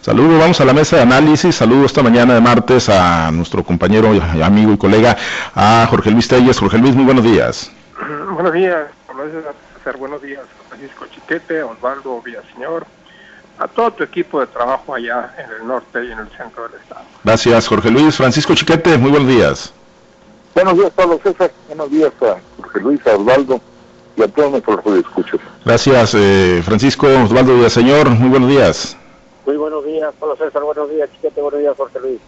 Saludos, vamos a la mesa de análisis. Saludo esta mañana de martes a nuestro compañero, amigo y colega, a Jorge Luis Telles. Jorge Luis, muy buenos días. Buenos días, buenos días a Francisco Chiquete, a Osvaldo Villaseñor, a todo tu equipo de trabajo allá en el norte y en el centro del estado. Gracias, Jorge Luis. Francisco Chiquete, muy buenos días. Buenos días, Pablo César. Buenos días a Jorge Luis, a Osvaldo y a todos nuestros escuchos. Gracias, eh, Francisco Osvaldo Villaseñor. Muy buenos días. Muy buenos días, Pablo César, buenos días, Chiquete, buenos días, Jorge Luis.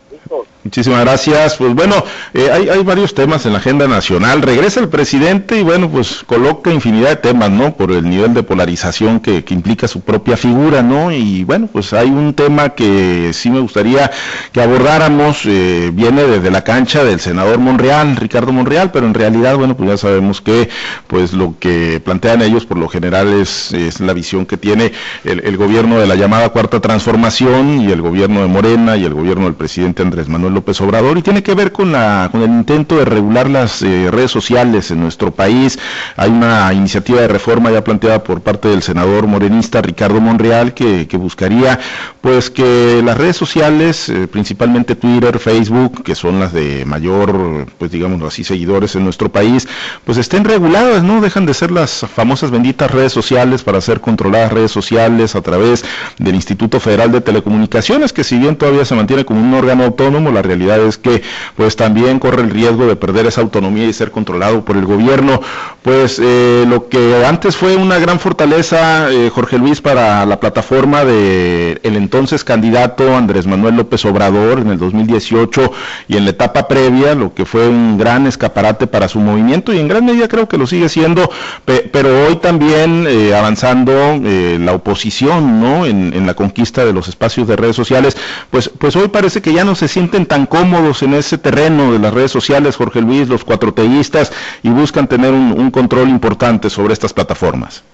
Muchísimas gracias. Pues bueno, eh, hay, hay, varios temas en la agenda nacional. Regresa el presidente y bueno, pues coloca infinidad de temas, ¿no? Por el nivel de polarización que, que implica su propia figura, ¿no? Y bueno, pues hay un tema que sí me gustaría que abordáramos. Eh, viene desde la cancha del senador Monreal, Ricardo Monreal, pero en realidad, bueno, pues ya sabemos que pues lo que plantean ellos por lo general es, es la visión que tiene el, el gobierno de la llamada cuarta transformación Formación y el gobierno de Morena y el gobierno del presidente Andrés Manuel López Obrador y tiene que ver con la con el intento de regular las eh, redes sociales en nuestro país. Hay una iniciativa de reforma ya planteada por parte del senador morenista Ricardo Monreal que, que buscaría pues que las redes sociales, eh, principalmente Twitter, Facebook, que son las de mayor pues digamos así seguidores en nuestro país, pues estén reguladas, no dejan de ser las famosas benditas redes sociales para ser controladas redes sociales a través del Instituto Federal de Telecomunicaciones, que si bien todavía se mantiene como un órgano autónomo, la realidad es que pues también corre el riesgo de perder esa autonomía y ser controlado por el gobierno. Pues eh, lo que antes fue una gran fortaleza, eh, Jorge Luis, para la plataforma de el entonces candidato Andrés Manuel López Obrador en el 2018 y en la etapa previa, lo que fue un gran escaparate para su movimiento y en gran medida creo que lo sigue siendo, pero hoy también eh, avanzando la oposición, ¿no? En, en la conquista de de los espacios de redes sociales, pues, pues hoy parece que ya no se sienten tan cómodos en ese terreno de las redes sociales, Jorge Luis, los cuatroteístas, y buscan tener un, control importante sobre estas plataformas.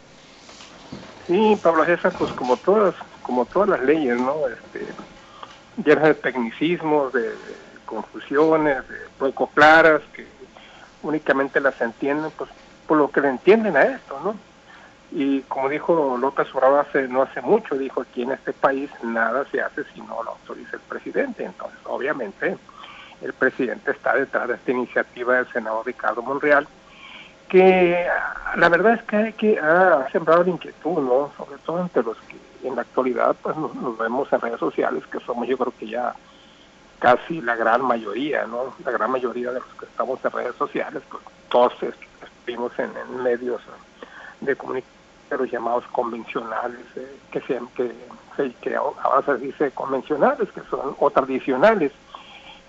Sí, Pablo César, pues como todas, como todas las leyes, ¿no? Este, llenas de tecnicismos, de, confusiones, de poco claras, que únicamente las entienden, pues por lo que le entienden a esto, ¿no? Y como dijo López Obrador hace, no hace mucho, dijo aquí en este país nada se hace si no lo autoriza el presidente. Entonces, obviamente, el presidente está detrás de esta iniciativa del senador Ricardo Monreal, que la verdad es que, que ha sembrado la inquietud, ¿no? Sobre todo entre los que en la actualidad pues nos, vemos en redes sociales, que somos yo creo que ya casi la gran mayoría, ¿no? La gran mayoría de los que estamos en redes sociales, pues todos estuvimos en medios de comunicación los llamados convencionales, eh, que, se, que, que ahora se dice convencionales, que son, o tradicionales,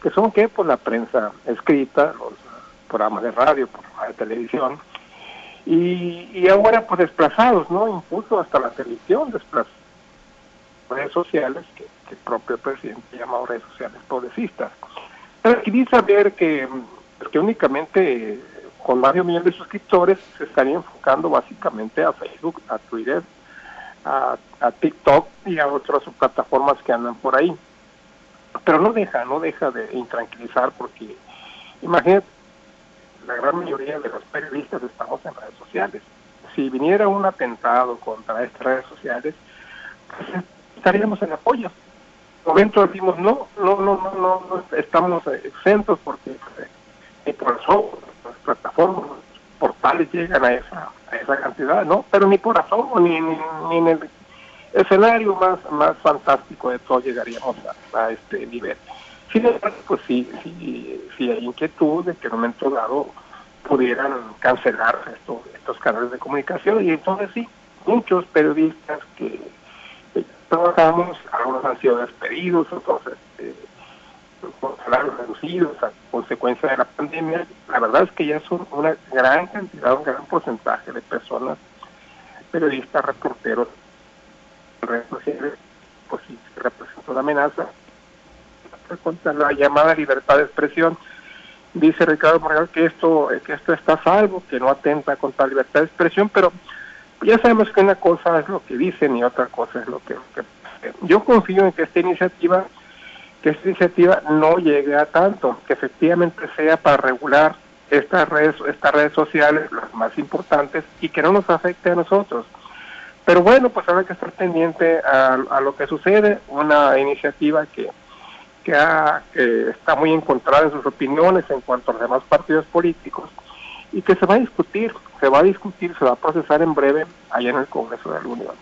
que son que por la prensa escrita, los programas de radio, programas de televisión, y, ahora pues desplazados, ¿no? Incluso hasta la televisión desplazados. Redes sociales, que, el propio presidente llamado redes sociales progresistas. Pero quería saber que, que únicamente con varios millones de suscriptores, se estaría enfocando básicamente a Facebook, a Twitter, a, TikTok y a otras plataformas que andan por ahí. Pero no deja, no deja de intranquilizar porque imagínate, la gran mayoría de los periodistas estamos en redes sociales. Si viniera un atentado contra estas redes sociales, pues estaríamos en apoyo. En momento decimos, no, no, no, no, no, estamos exentos porque eh, por eso plataformas, portales llegan a esa, a esa cantidad, ¿no? Pero ni por asomo, ni, ni, en el escenario más, más fantástico de todo llegaríamos a, este nivel. Sin embargo, pues sí, sí, sí hay inquietud de que en un momento dado pudieran cancelar estos, estos canales de comunicación y entonces sí, muchos periodistas que, trabajamos, algunos han sido despedidos, otros este, con salarios reducidos a consecuencia de la pandemia, la verdad es que ya son una gran cantidad, un gran porcentaje de personas, periodistas, reporteros, pues sí, representa una amenaza contra la llamada libertad de expresión. Dice Ricardo Morales que esto, que esto está salvo, que no atenta contra la libertad de expresión, pero ya sabemos que una cosa es lo que dicen y otra cosa es lo que yo confío en que esta iniciativa que esta iniciativa no llegue a tanto, que efectivamente sea para regular estas redes, estas redes sociales, las más importantes, y que no nos afecte a nosotros. Pero bueno, pues habrá que estar pendiente a, lo que sucede, una iniciativa que, que, que está muy encontrada en sus opiniones en cuanto a los demás partidos políticos y que se va a discutir, se va a discutir, se va a procesar en breve allá en el Congreso de la Unión.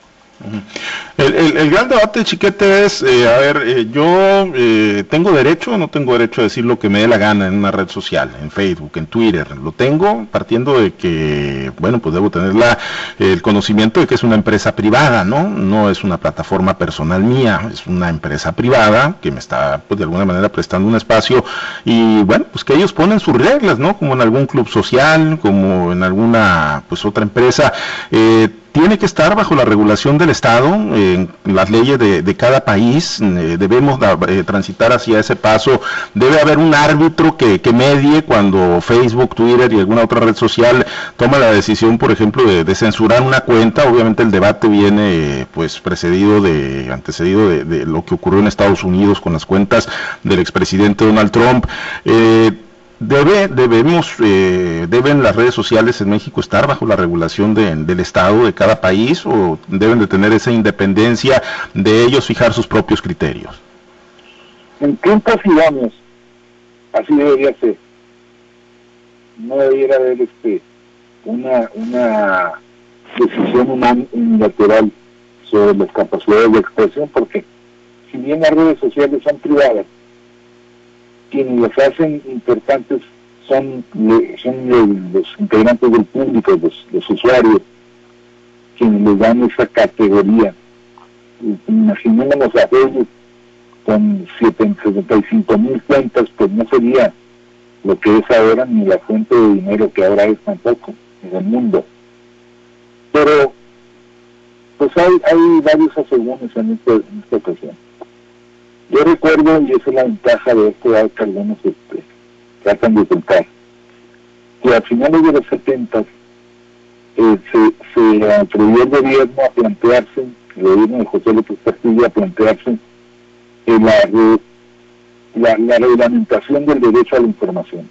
El, gran debate, chiquete, es, eh, a ver, eh, yo eh, tengo derecho o no tengo derecho a decir lo que me dé la gana en una red social, en Facebook, en Twitter. Lo tengo partiendo de que, bueno, pues debo tener la, el conocimiento de que es una empresa privada, ¿no? No es una plataforma personal mía, es una empresa privada que me está, pues de alguna manera prestando un espacio y, bueno, pues que ellos ponen sus reglas, ¿no? Como en algún club social, como en alguna, pues otra empresa. Eh, tiene que estar bajo la regulación del Estado, en las leyes de, cada país, eh, debemos eh, transitar hacia ese paso, debe haber un árbitro que, medie cuando Facebook, Twitter y alguna otra red social toma la decisión, por ejemplo, de, censurar una cuenta, obviamente el debate viene pues precedido de, antecedido de, lo que ocurrió en Estados Unidos con las cuentas del expresidente Donald Trump. Eh, Debe, debemos, eh, deben las redes sociales en México estar bajo la regulación del Estado de cada país o deben de tener esa independencia de ellos fijar sus propios criterios. En tiempos vamos, así debería ser. No debiera haber este una una decisión unilateral sobre las capacidades de expresión, porque si bien las redes sociales son privadas, quienes los hacen importantes son, son los integrantes del público, los, usuarios, quienes les dan esa categoría. Imaginémonos a Facebook con 75 mil cuentas, pues no sería lo que es ahora ni la fuente de dinero que ahora es tampoco en el mundo. Pero pues hay, hay varios asegúnes en, este, en esta ocasión. Yo recuerdo, y esa es la ventaja de este que algunos este, tratan de contar, que a finales de los 70 eh, se, se atrevió el gobierno a plantearse, el gobierno de José López Castillo a plantearse eh, la, la, la reglamentación del derecho a la información.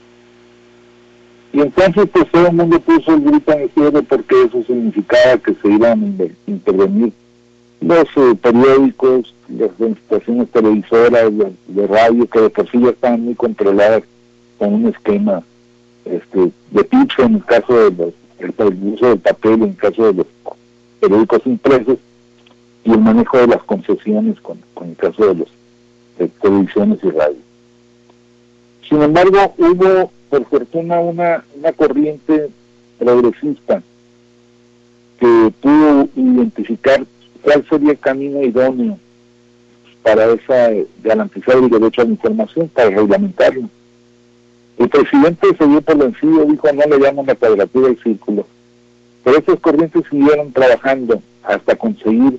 Y entonces pues todo el mundo puso el grito en el cielo porque eso significaba que se iban a intervenir los eh, periódicos, las estaciones televisoras, de, radio, que de por sí ya están muy controladas con un esquema este, de tips en el caso de los, el, uso del papel, en el caso de los periódicos impresos, y el manejo de las concesiones con, con el caso de los de televisiones y radio. Sin embargo, hubo, por fortuna, una, una corriente progresista que pudo identificar cuál sería el camino idóneo para esa garantizar el derecho a la información, para reglamentarlo. El presidente se dio por vencido, dijo no le llaman la cuadratura del círculo. Pero esas corrientes siguieron trabajando hasta conseguir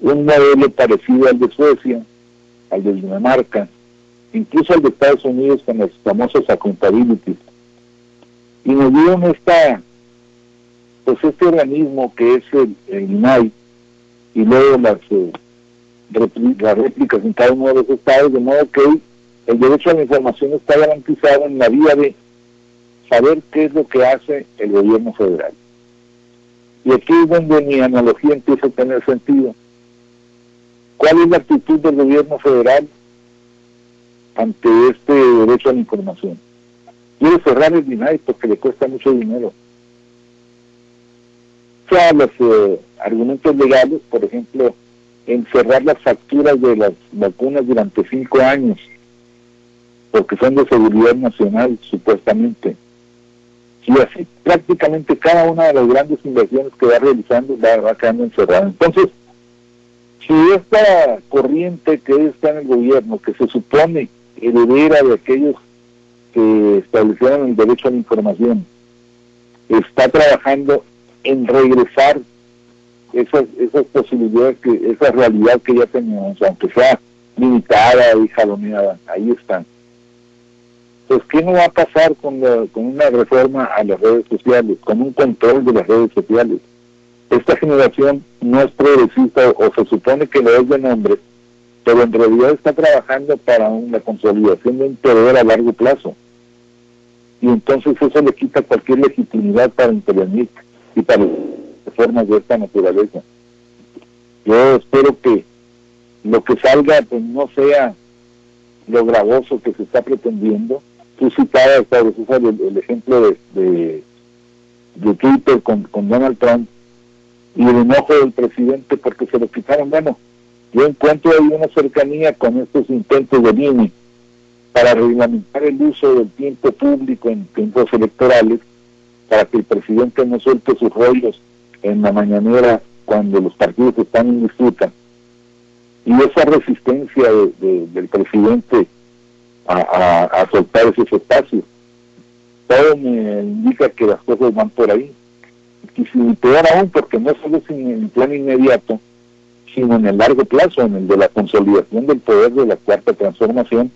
un modelo parecido al de Suecia, al de Dinamarca, incluso al de Estados Unidos con los famosos accountability. Y nos dieron esta, pues este organismo que es el, el INAI, y luego las, las réplicas en cada uno de los estados, de modo que el derecho a la información está garantizado en la vía de saber qué es lo que hace el gobierno federal. Y aquí es donde mi analogía empieza a tener sentido. ¿Cuál es la actitud del gobierno federal ante este derecho a la información? Quiere cerrar el DINAI porque le cuesta mucho dinero. Sea, los, eh, argumentos legales, por ejemplo, encerrar las facturas de las vacunas durante cinco años, porque son de seguridad nacional, supuestamente. Y así prácticamente cada una de las grandes inversiones que va realizando va, va quedando encerrada. Entonces, si esta corriente que está en el gobierno, que se supone heredera de aquellos que establecieron el derecho a la información, está trabajando en regresar esas, esas posibilidades, que esa realidad que ya teníamos, aunque sea limitada y jaloneada, ahí están. Pues, ¿qué no va a pasar con, con una reforma a las redes sociales, con un control de las redes sociales? Esta generación no es progresista o se supone que lo es de nombre, pero en realidad está trabajando para una consolidación de un poder a largo plazo. Y entonces eso le quita cualquier legitimidad para intervenir y para formas de esta naturaleza. Yo espero que lo que salga pues no sea lo gravoso que se está pretendiendo. Tú citabas, el, el ejemplo de, de, Twitter con, con Donald Trump y el enojo del presidente porque se lo quitaron. Bueno, yo encuentro ahí una cercanía con estos intentos de Bini para reglamentar el uso del tiempo público en tiempos electorales para que el presidente no suelte sus rollos en la mañanera cuando los partidos están en disputa. Y esa resistencia del presidente a, soltar esos espacios, todo me indica que las cosas van por ahí. Y si peor aún, porque no solo es en el plan inmediato, sino en el largo plazo, en el de la consolidación del poder de la cuarta transformación,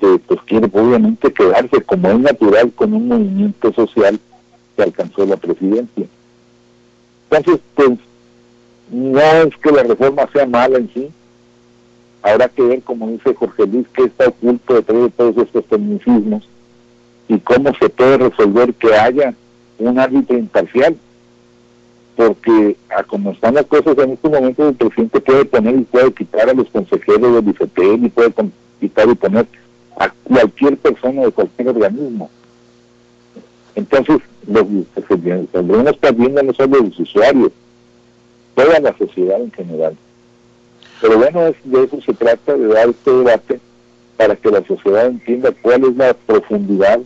que pues quiere obviamente quedarse como es natural con un movimiento social que alcanzó la presidencia. Entonces, pues, no es que la reforma sea mala en sí, habrá que ver, como dice Jorge Luis, qué está oculto detrás de todos estos tecnicismos y cómo se puede resolver que haya un árbitro imparcial. Porque a como están las cosas en estos momentos, el presidente puede poner y puede quitar a los consejeros del IFETEL y puede quitar y poner a cualquier persona de cualquier organismo. Entonces, los que tendremos perdiendo no solo los usuarios, toda la sociedad en general. Pero bueno, de eso se trata, de dar este debate para que la sociedad entienda cuál es la profundidad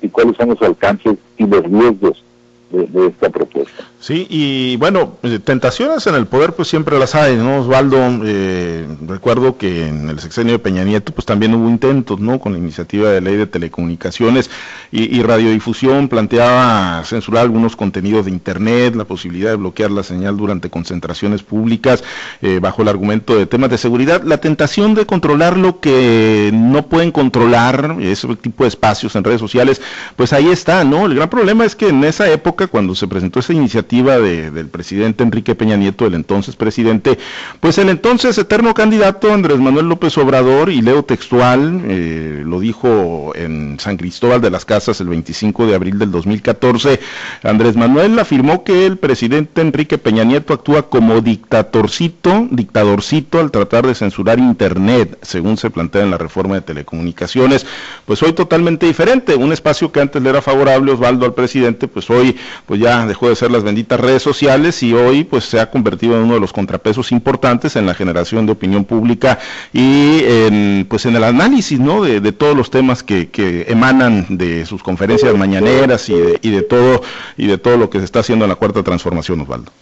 y cuáles son los alcances y los riesgos de, esta propuesta. Sí, y bueno, eh, tentaciones en el poder pues siempre las hay, ¿no, Osvaldo? Eh, recuerdo que en el sexenio de Peña Nieto pues también hubo intentos, ¿no? Con la iniciativa de ley de telecomunicaciones y, radiodifusión planteaba censurar algunos contenidos de Internet, la posibilidad de bloquear la señal durante concentraciones públicas eh, bajo el argumento de temas de seguridad. La tentación de controlar lo que no pueden controlar, ese tipo de espacios en redes sociales, pues ahí está, ¿no? El gran problema es que en esa época cuando se presentó esa iniciativa del presidente Enrique Peña Nieto, el entonces presidente, pues el entonces eterno candidato Andrés Manuel López Obrador, y leo textual, eh, lo dijo en San Cristóbal de las Casas el 25 de abril del 2014, Andrés Manuel afirmó que el presidente Enrique Peña Nieto actúa como dictatorcito, dictadorcito al tratar de censurar Internet, según se plantea en la reforma de telecomunicaciones. Pues hoy totalmente diferente, un espacio que antes le era favorable Osvaldo al presidente, pues hoy pues ya dejó de ser las benditas redes sociales y hoy pues se ha convertido en uno de los contrapesos importantes en la generación de opinión pública y en, pues en el análisis ¿no? de, todos los temas que, que, emanan de sus conferencias mañaneras y de, y de todo y de todo lo que se está haciendo en la cuarta transformación, Osvaldo.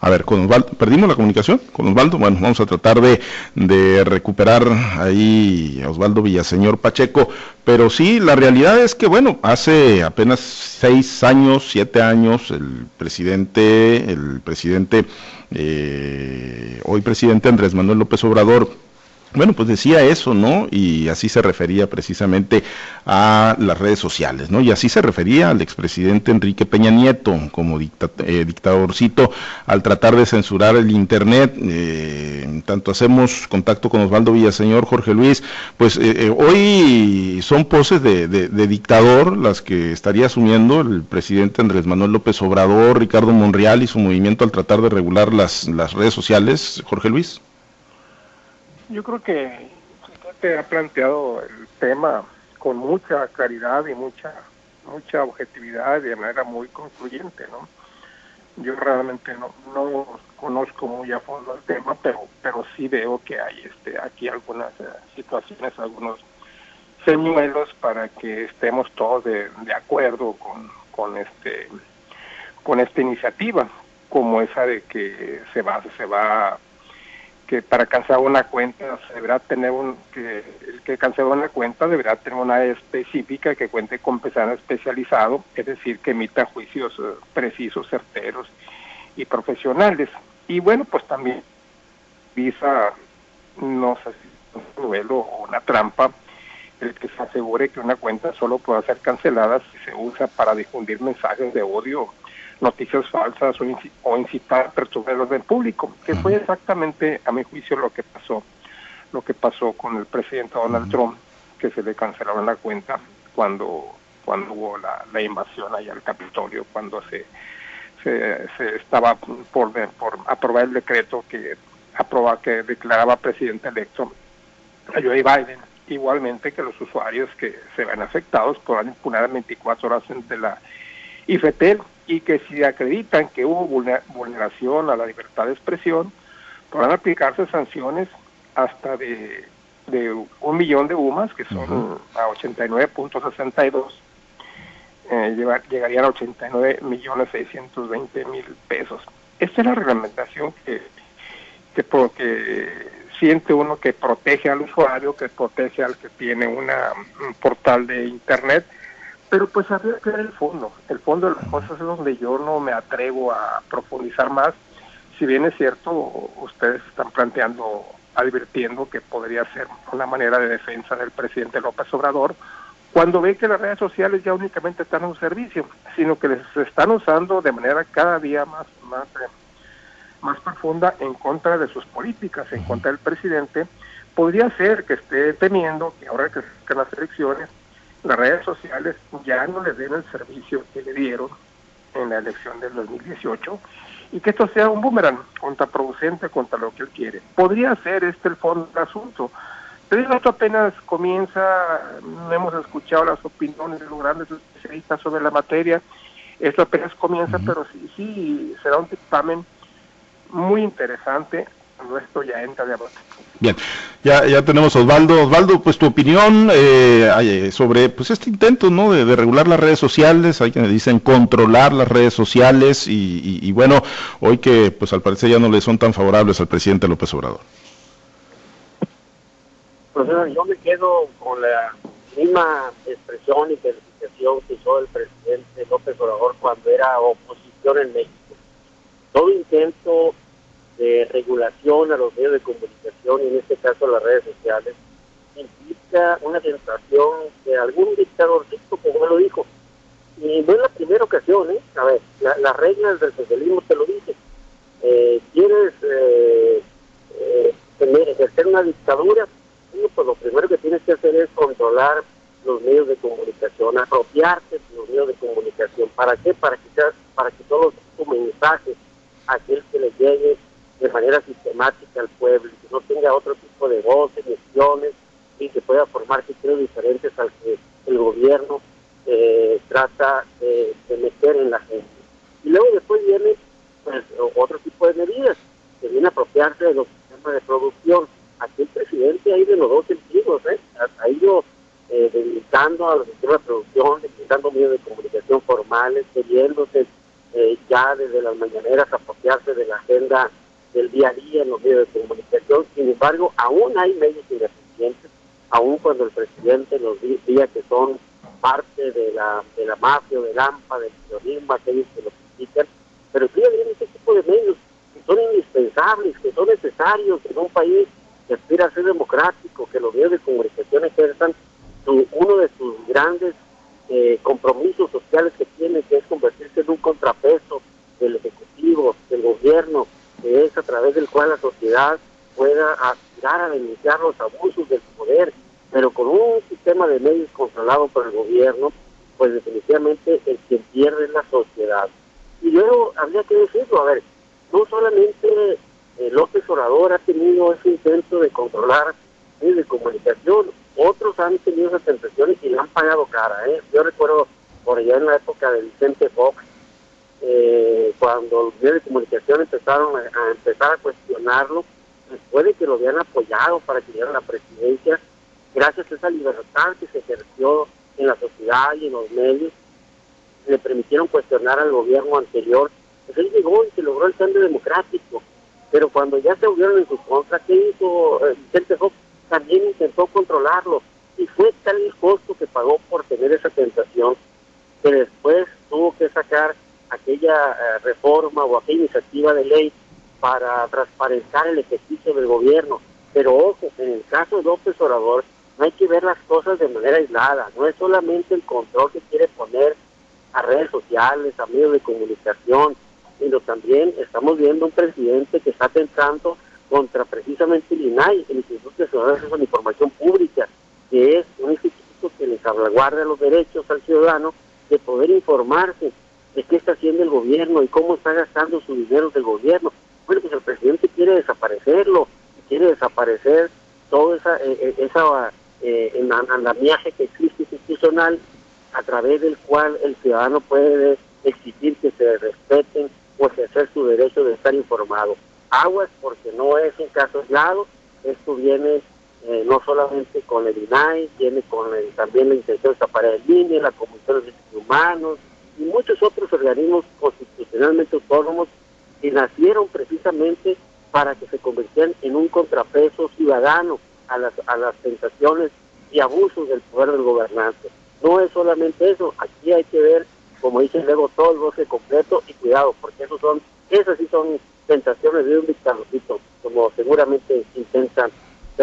A ver, con Osvaldo, ¿perdimos la comunicación con Osvaldo? Bueno, vamos a tratar de, de recuperar ahí a Osvaldo Villaseñor Pacheco, pero sí, la realidad es que, bueno, hace apenas seis años, siete años, el presidente, el presidente, eh, hoy presidente Andrés Manuel López Obrador, bueno, pues decía eso, ¿no? Y así se refería precisamente a las redes sociales, ¿no? Y así se refería al expresidente Enrique Peña Nieto como eh, dictadorcito al tratar de censurar el Internet. Eh, tanto hacemos contacto con Osvaldo Villaseñor, Jorge Luis, pues eh, hoy son poses de, de, dictador las que estaría asumiendo el presidente Andrés Manuel López Obrador, Ricardo Monreal y su movimiento al tratar de regular las, las redes sociales, Jorge Luis. Yo creo que usted ha planteado el tema con mucha claridad y mucha mucha objetividad y de manera muy concluyente, ¿no? Yo realmente no, no conozco muy a fondo el tema, pero pero sí veo que hay este aquí algunas eh, situaciones, algunos señuelos para que estemos todos de, de acuerdo con, con este con esta iniciativa, como esa de que se va se va que para cancelar una cuenta deberá tener un que el que cancela una cuenta deberá tener una específica que cuente con personal especializado, es decir, que emita juicios eh, precisos, certeros y profesionales. Y bueno, pues también visa no sé si un duelo o una trampa el que se asegure que una cuenta solo pueda ser cancelada si se usa para difundir mensajes de odio noticias falsas o, incitar a perturbar el orden público, que fue exactamente, a mi juicio, lo que pasó, lo que pasó con el presidente Donald Trump, que se le cancelaron la cuenta cuando, cuando hubo la, invasión allá al Capitolio, cuando se, se, estaba por, por aprobar el decreto que aprobaba que declaraba presidente electo a Joe Biden igualmente que los usuarios que se ven afectados podrán impunar 24 horas ante la IFETEL y que si acreditan que hubo vulneración a la libertad de expresión, podrán aplicarse sanciones hasta de, un millón de UMAS, que son a 89.62, eh, llegarían a 89 millones 620 mil pesos. Esta es la reglamentación que, que, que siente uno que protege al usuario, que protege al que tiene una, un portal de Internet, pero pues habría que ver el fondo. El fondo de las cosas es donde yo no me atrevo a profundizar más. Si bien es cierto, ustedes están planteando, advirtiendo que podría ser una manera de defensa del presidente López Obrador, cuando ve que las redes sociales ya únicamente están a un servicio, sino que les están usando de manera cada día más, más eh, más profunda en contra de sus políticas, en contra del presidente, podría ser que esté temiendo que ahora que se las elecciones, las redes sociales ya no le den el servicio que le dieron en la elección del 2018 y que esto sea un boomerang contraproducente contra lo que él quiere. Podría ser este el fondo del asunto. Pero esto apenas comienza, no hemos escuchado las opiniones de los grandes especialistas sobre la materia, esto apenas comienza, pero sí, sí será un dictamen muy interesante. Esto ya entra de Bien, ya, ya tenemos Osvaldo. Osvaldo, pues tu opinión eh, eh, sobre pues este intento ¿no? de, regular las redes sociales, hay quienes dicen controlar las redes sociales y, bueno, hoy que pues al parecer ya no le son tan favorables al presidente López Obrador. Pues yo me quedo con la misma expresión y calificación que hizo el presidente López Obrador cuando era oposición en México todo intento de regulación a los medios de comunicación, y en este caso a las redes sociales, implica una tentación de algún dictadorcito, como él lo dijo. Y no es la primera ocasión, ¿eh? A ver, las reglas del socialismo te lo dicen. Eh, ¿Quieres eh, eh, ejercer una dictadura? pues lo primero que tienes que hacer es controlar los medios de comunicación, apropiarte de los medios de comunicación. ¿Para qué? Para que, para que todos los mensajes aquel que le llegue de manera sistemática al pueblo, que no tenga otro tipo de voces, misiones, y que pueda formar criterios diferentes al que el gobierno eh, trata de, meter en la gente. Y luego después viene pues, otro tipo de medidas, que viene a apropiarse de los sistemas de producción. Aquí el presidente ido en los dos sentidos, ¿eh? ha ido eh, debilitando a los sistemas de producción, debilitando medios de comunicación formales, queriéndose eh, ya desde las mañaneras apropiarse de la agenda del día a día en los medios de comunicación. Sin embargo, aún hay medios ineficientes, aún cuando el presidente nos diga que son parte de la, de la mafia, del AMPA, del terrorismo, aquellos que lo critican, pero sí bien ese tipo de medios que son indispensables, que son necesarios en un país que aspira a ser democrático, que los medios de comunicación ejerzan uno de sus grandes eh, compromisos sociales que tiene, que es convertirse en un contrapeso del Ejecutivo, del gobierno, que es a través del cual la sociedad pueda aspirar a denunciar los abusos del poder, pero con un sistema de medios controlado por el gobierno, pues definitivamente el que pierde es la sociedad. Y luego habría que decirlo, a ver, no solamente eh, López Orador ha tenido ese intento de controlar medios de comunicación, otros han tenido esas tentaciones y le han pagado cara. ¿eh? Yo recuerdo por allá en la época de Vicente Fox, eh, cuando los medios de comunicación empezaron a, empezar a cuestionarlo, después de que lo habían apoyado para que diera la presidencia, gracias a esa libertad que se ejerció en la sociedad y en los medios, le permitieron cuestionar al gobierno anterior. Pues él llegó y se logró el cambio democrático. Pero cuando ya se volvieron en su contra, ¿qué hizo eh, Vicente Fox? también intentó controlarlo y fue tal el costo que pagó por tener esa tentación que después tuvo que sacar aquella eh, reforma o aquella iniciativa de ley para transparentar el ejercicio del gobierno. Pero ojo, en el caso de López Obrador no hay que ver las cosas de manera aislada, no es solamente el control que quiere poner a redes sociales, a medios de comunicación, sino también estamos viendo un presidente que está tentando contra precisamente el INAI, el Instituto de a la Información Pública, que es un instituto que les salvaguarda los derechos al ciudadano de poder informarse de qué está haciendo el gobierno y cómo está gastando su dinero del gobierno. Bueno, pues el presidente quiere desaparecerlo, quiere desaparecer todo esa, eh, esa eh, andamiaje que existe institucional a través del cual el ciudadano puede exigir que se respeten o ejercer su derecho de estar informado. Aguas porque no es un caso aislado, esto viene eh, no solamente con el INAI, viene con también la intención de tapar el INE, la Comisión de Derechos Humanos y muchos otros organismos constitucionalmente autónomos que nacieron precisamente para que se convirtieran en un contrapeso ciudadano a las, a las tentaciones y abusos del poder del gobernante. No es solamente eso, aquí hay que ver, como dice luego, todo el bosque completo y cuidado, porque esos son, esas sí son tentaciones de un dictadorcito, como seguramente intentan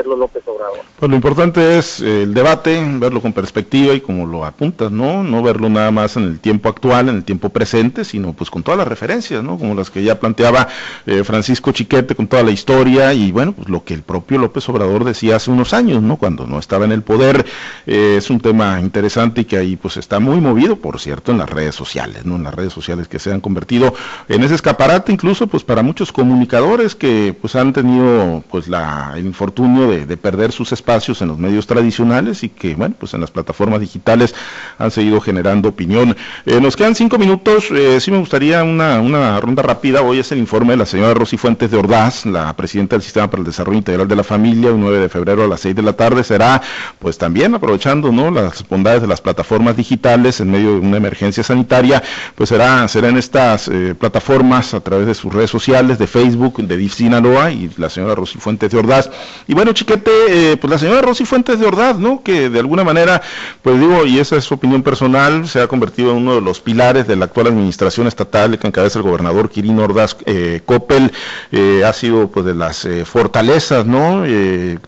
López Obrador. Pues lo importante es eh, el debate, verlo con perspectiva y como lo apuntas, ¿no? No verlo nada más en el tiempo actual, en el tiempo presente, sino pues con todas las referencias, ¿no? Como las que ya planteaba eh, Francisco Chiquete con toda la historia y bueno, pues lo que el propio López Obrador decía hace unos años, ¿no? Cuando no estaba en el poder. Eh, es un tema interesante y que ahí pues está muy movido, por cierto, en las redes sociales, ¿no? En las redes sociales que se han convertido en ese escaparate incluso pues para muchos comunicadores que pues han tenido pues la el infortunio de, perder sus espacios en los medios tradicionales y que, bueno, pues en las plataformas digitales han seguido generando opinión. Eh, nos quedan cinco minutos, eh, sí me gustaría una, una ronda rápida. Hoy es el informe de la señora Rosy Fuentes de Ordaz, la presidenta del Sistema para el Desarrollo Integral de la Familia, el 9 de febrero a las 6 de la tarde. Será, pues también aprovechando, ¿no?, las bondades de las plataformas digitales en medio de una emergencia sanitaria, pues será, será en estas eh, plataformas a través de sus redes sociales, de Facebook, de DIF Sinaloa y la señora Rosy Fuentes de Ordaz. Y bueno, Chiquete, eh, pues la señora Rosy Fuentes de Ordaz, ¿no? Que de alguna manera, pues digo, y esa es su opinión personal, se ha convertido en uno de los pilares de la actual administración estatal que encabeza el gobernador Quirino Ordaz eh, Coppel, eh, ha sido pues de las fortalezas, ¿no?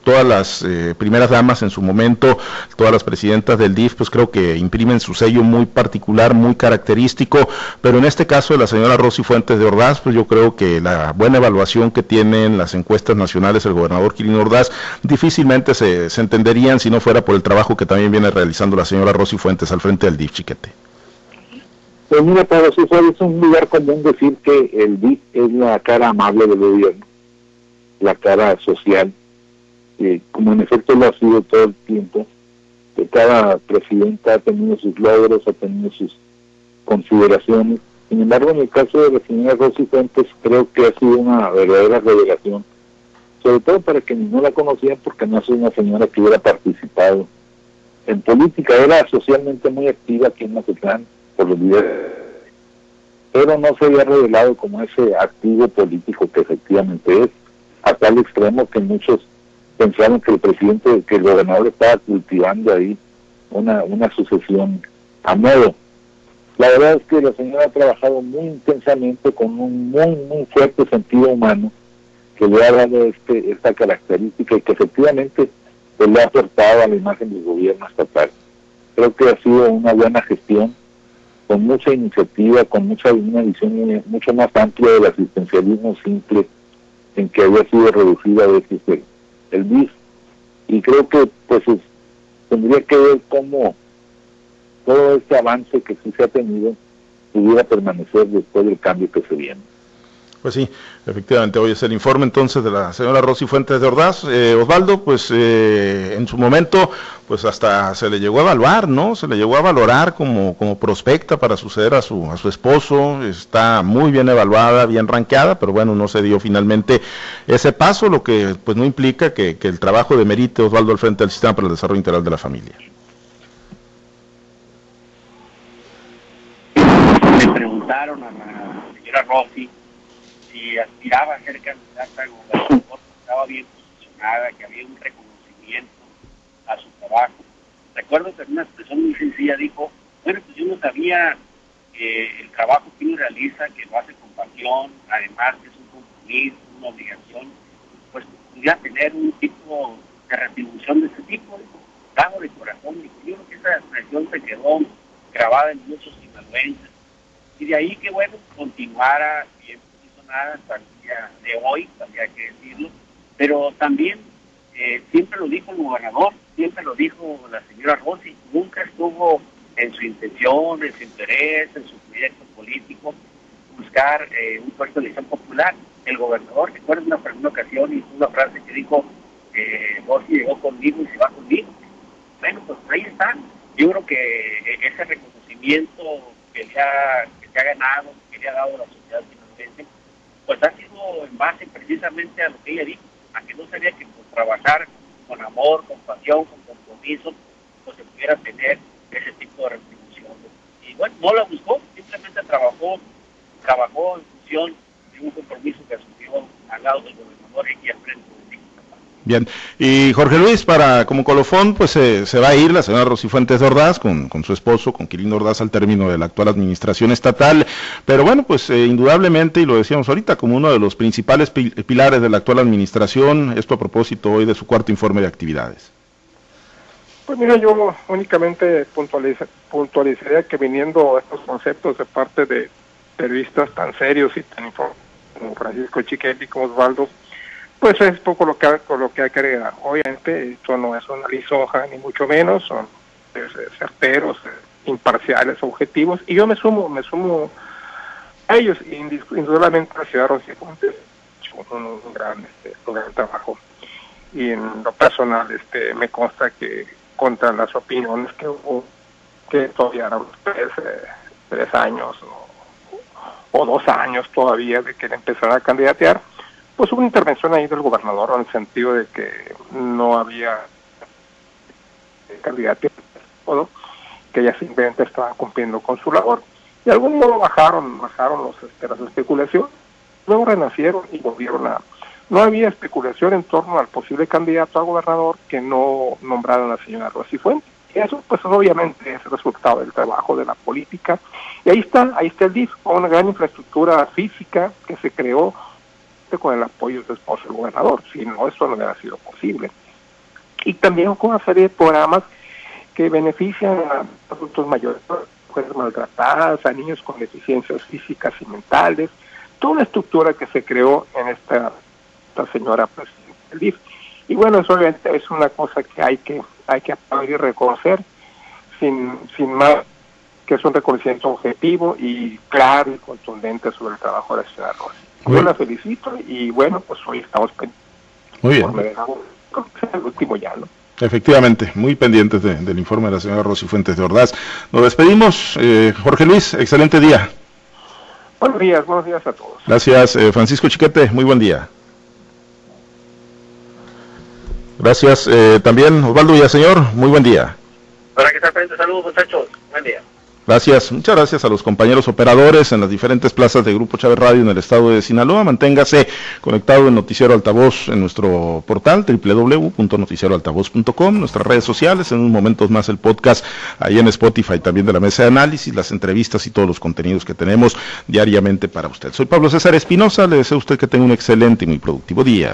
todas las primeras damas en su momento, todas las presidentas del DIF, pues creo que imprimen su sello muy particular, muy característico, pero en este caso de la señora Rosy Fuentes de Ordaz, pues yo creo que la buena evaluación que tienen las encuestas nacionales el gobernador Quirino Ordaz, difícilmente se, entenderían si no fuera por el trabajo que también viene realizando la señora Rosy Fuentes al frente del DIF, chiquete. Pues mira, para eso es un lugar común decir que el DIF es la cara amable del gobierno, la cara social, como en efecto lo ha sido todo el tiempo, que cada presidenta ha tenido sus logros, ha tenido sus consideraciones. Sin embargo, en el caso de la señora Rosy Fuentes, creo que ha sido una verdadera revelación sobre todo para quienes no la conocían porque no es una señora que hubiera participado en política, era socialmente muy activa aquí en Mazatlán por los días, pero no se había revelado como ese activo político que efectivamente es, a tal extremo que muchos pensaron que el presidente, que el gobernador estaba cultivando ahí una, una sucesión a modo. La verdad es que la señora ha trabajado muy intensamente con un muy, muy fuerte sentido humano que le ha dado este, esta característica y que efectivamente pues, le ha aportado a la imagen del gobierno estatal. Creo que ha sido una buena gestión, con mucha iniciativa, con mucha una visión mucho más amplia del asistencialismo simple en que había sido reducida a veces el, el. Y creo que pues tendría que ver cómo todo este avance que sí se ha tenido pudiera permanecer después del cambio que se viene. Pues sí, efectivamente, hoy es el informe entonces de la señora Rosy Fuentes de Ordaz. Eh, Osvaldo, pues eh, en su momento, pues hasta se le llegó a evaluar, ¿no? Se le llegó a valorar como, como prospecta para suceder a su, a su esposo. Está muy bien evaluada, bien ranqueada, pero bueno, no se dio finalmente ese paso, lo que pues no implica que, que el trabajo de merite Osvaldo al frente del Sistema para el Desarrollo Integral de la Familia. Me preguntaron a la señora Rosy aspiraba a ser candidata a gobernador, estaba bien posicionada, que había un reconocimiento a su trabajo. Recuerdo que una expresión muy sencilla dijo, bueno, pues yo no sabía que el trabajo que uno realiza, que lo hace con pasión, además que es un compromiso, una obligación, pues pudiera tener un tipo de retribución de ese tipo, dado de corazón. Y yo creo que esa expresión se quedó grabada en muchos sinaloenses. Y de ahí que, bueno, continuara hasta el día de hoy, habría que decirlo, pero también eh, siempre lo dijo el gobernador, siempre lo dijo la señora Rossi, nunca estuvo en su intención, en su interés, en su proyecto político, buscar eh, un puesto de elección popular. El gobernador, recuerdo una, una ocasión, hizo una frase que dijo, eh, llegó conmigo y se va conmigo. Bueno, pues ahí está. Yo creo que eh, ese reconocimiento que le ha, que ha ganado, que le ha dado la sociedad finalmente, pues ha sido en base precisamente a lo que ella dijo, a que no sabía que por trabajar con amor, con pasión, con compromiso, pues se pudiera tener ese tipo de retribución. Y bueno, no la buscó, simplemente trabajó, trabajó en función de un compromiso que asumió al lado del gobernador y al frente Bien, y Jorge Luis, para como colofón, pues se va a ir la señora Rosy Fuentes de Ordaz con, con, su esposo, con Quirino Ordaz, al término de la actual administración estatal. Pero bueno, pues eh, indudablemente, y lo decíamos ahorita, como uno de los principales pilares de la actual administración, esto a propósito hoy de su cuarto informe de actividades. Pues mira, yo únicamente puntualizaría que viniendo estos conceptos de parte de periodistas tan serios y tan informados como Francisco Chiquetti, como Osvaldo, pues es poco lo que, lo que hay que agregar. Obviamente esto no es una lisoja, ni mucho menos, son certeros, imparciales, objetivos, y yo me sumo, me sumo a ellos, indudablemente la ciudad de Rosy un, un, gran, este, un gran trabajo. Y en lo personal este, me consta que contra las opiniones que hubo, que todavía eran tres, eh, tres años o, o, dos años todavía de que empezara a candidatear, pues hubo una intervención ahí del gobernador en el sentido de que no había candidato, que ella simplemente estaba cumpliendo con su labor. De algún modo bajaron, bajaron los, este, las especulaciones, luego renacieron y volvieron a... No había especulación en torno al posible candidato a gobernador que no nombraron a la señora Rosy Fuentes. Eso, pues obviamente es el resultado del trabajo de la política. Y ahí está, ahí está el DIF, una gran infraestructura física que se creó con el apoyo de su esposo, el gobernador, si no, eso no hubiera sido posible. Y también con una serie de programas que benefician a adultos mayores, mujeres maltratadas, a niños con deficiencias físicas y mentales, toda una estructura que se creó en esta, señora presidenta del DIF. Y bueno, eso obviamente es una cosa que hay que, hay que aplaudir y reconocer, sin, sin más que es un reconocimiento objetivo y claro y contundente sobre el trabajo de la ciudad Rossi. Yo la felicito y bueno, pues hoy estamos pendientes. Muy bien. el último ya, ¿no? Efectivamente, muy pendientes del informe de la señora Rosy Fuentes de Ordaz. Nos despedimos. Eh, Jorge Luis, excelente día. Buenos días, buenos días a todos. Gracias, eh, Francisco Chiquete, muy buen día. Gracias eh, también, Osvaldo Villaseñor, muy buen día. Para que está saludos muchachos, buen día. Gracias, muchas gracias a los compañeros operadores en las diferentes plazas de Grupo Chávez Radio en el estado de Sinaloa. Manténgase conectado en Noticiero Altavoz en nuestro portal www.noticieroaltavoz.com, nuestras redes sociales, en unos momentos más el podcast ahí en Spotify también de la mesa de análisis, las entrevistas y todos los contenidos que tenemos diariamente para usted. Soy Pablo César Espinosa, le deseo a usted que tenga un excelente y muy productivo día.